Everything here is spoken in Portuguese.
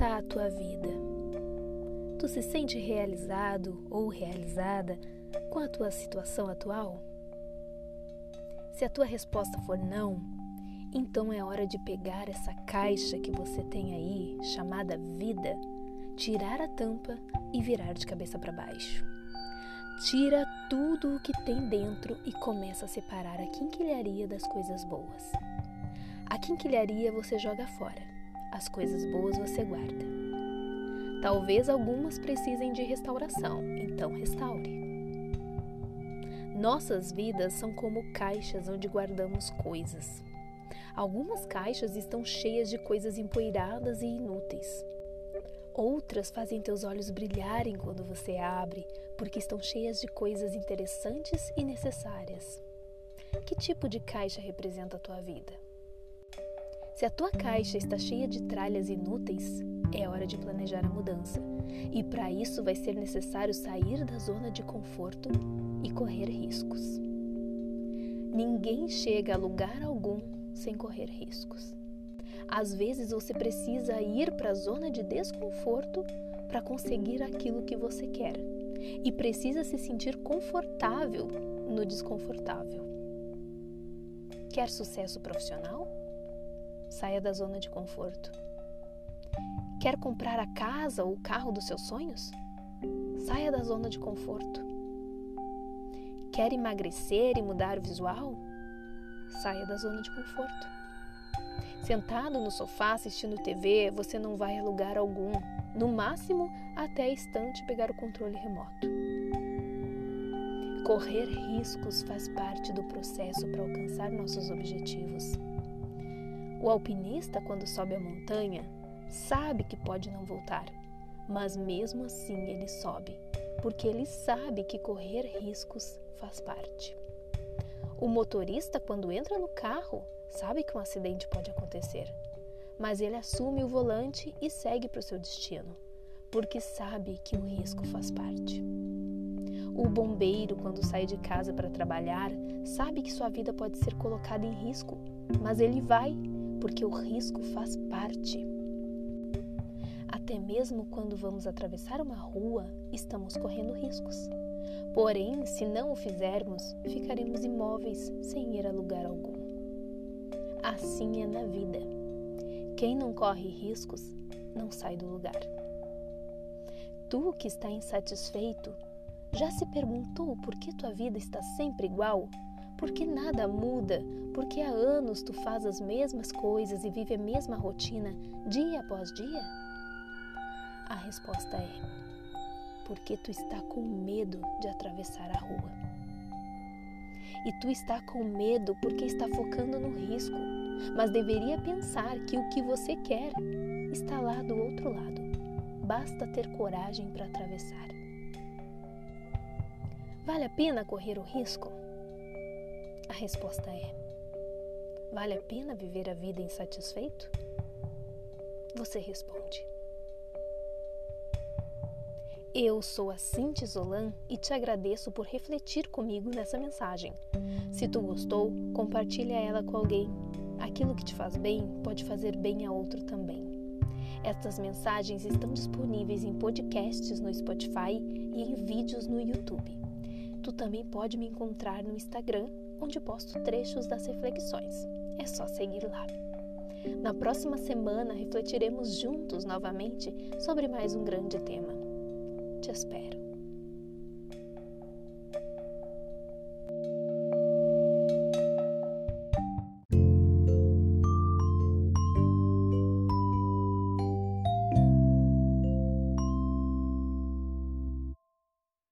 está a tua vida? Tu se sente realizado ou realizada com a tua situação atual? Se a tua resposta for não, então é hora de pegar essa caixa que você tem aí, chamada vida, tirar a tampa e virar de cabeça para baixo. Tira tudo o que tem dentro e começa a separar a quinquilharia das coisas boas. A quinquilharia você joga fora, as coisas boas você guarda. Talvez algumas precisem de restauração, então restaure. Nossas vidas são como caixas onde guardamos coisas. Algumas caixas estão cheias de coisas empoeiradas e inúteis. Outras fazem teus olhos brilharem quando você abre, porque estão cheias de coisas interessantes e necessárias. Que tipo de caixa representa a tua vida? Se a tua caixa está cheia de tralhas inúteis, é hora de planejar a mudança. E para isso vai ser necessário sair da zona de conforto e correr riscos. Ninguém chega a lugar algum sem correr riscos. Às vezes você precisa ir para a zona de desconforto para conseguir aquilo que você quer e precisa se sentir confortável no desconfortável. Quer sucesso profissional? Saia da zona de conforto. Quer comprar a casa ou o carro dos seus sonhos? Saia da zona de conforto. Quer emagrecer e mudar o visual? Saia da zona de conforto. Sentado no sofá assistindo TV, você não vai a lugar algum, no máximo até a estante pegar o controle remoto. Correr riscos faz parte do processo para alcançar nossos objetivos. O alpinista, quando sobe a montanha, sabe que pode não voltar, mas mesmo assim ele sobe, porque ele sabe que correr riscos faz parte. O motorista, quando entra no carro, sabe que um acidente pode acontecer, mas ele assume o volante e segue para o seu destino, porque sabe que o risco faz parte. O bombeiro, quando sai de casa para trabalhar, sabe que sua vida pode ser colocada em risco, mas ele vai, porque o risco faz parte. Até mesmo quando vamos atravessar uma rua, estamos correndo riscos. Porém, se não o fizermos, ficaremos imóveis sem ir a lugar algum. Assim é na vida. Quem não corre riscos não sai do lugar. Tu que está insatisfeito, já se perguntou por que tua vida está sempre igual? Por que nada muda? Porque há anos tu faz as mesmas coisas e vive a mesma rotina dia após dia? A resposta é: porque tu está com medo de atravessar a rua e tu está com medo porque está focando no risco, mas deveria pensar que o que você quer está lá do outro lado. Basta ter coragem para atravessar. Vale a pena correr o risco? A resposta é: Vale a pena viver a vida insatisfeito? Você responde. Eu sou a Cinti Zolan e te agradeço por refletir comigo nessa mensagem. Se tu gostou, compartilha ela com alguém. Aquilo que te faz bem pode fazer bem a outro também. Estas mensagens estão disponíveis em podcasts no Spotify e em vídeos no YouTube. Tu também pode me encontrar no Instagram, onde posto trechos das reflexões. É só seguir lá. Na próxima semana refletiremos juntos novamente sobre mais um grande tema. Te espero.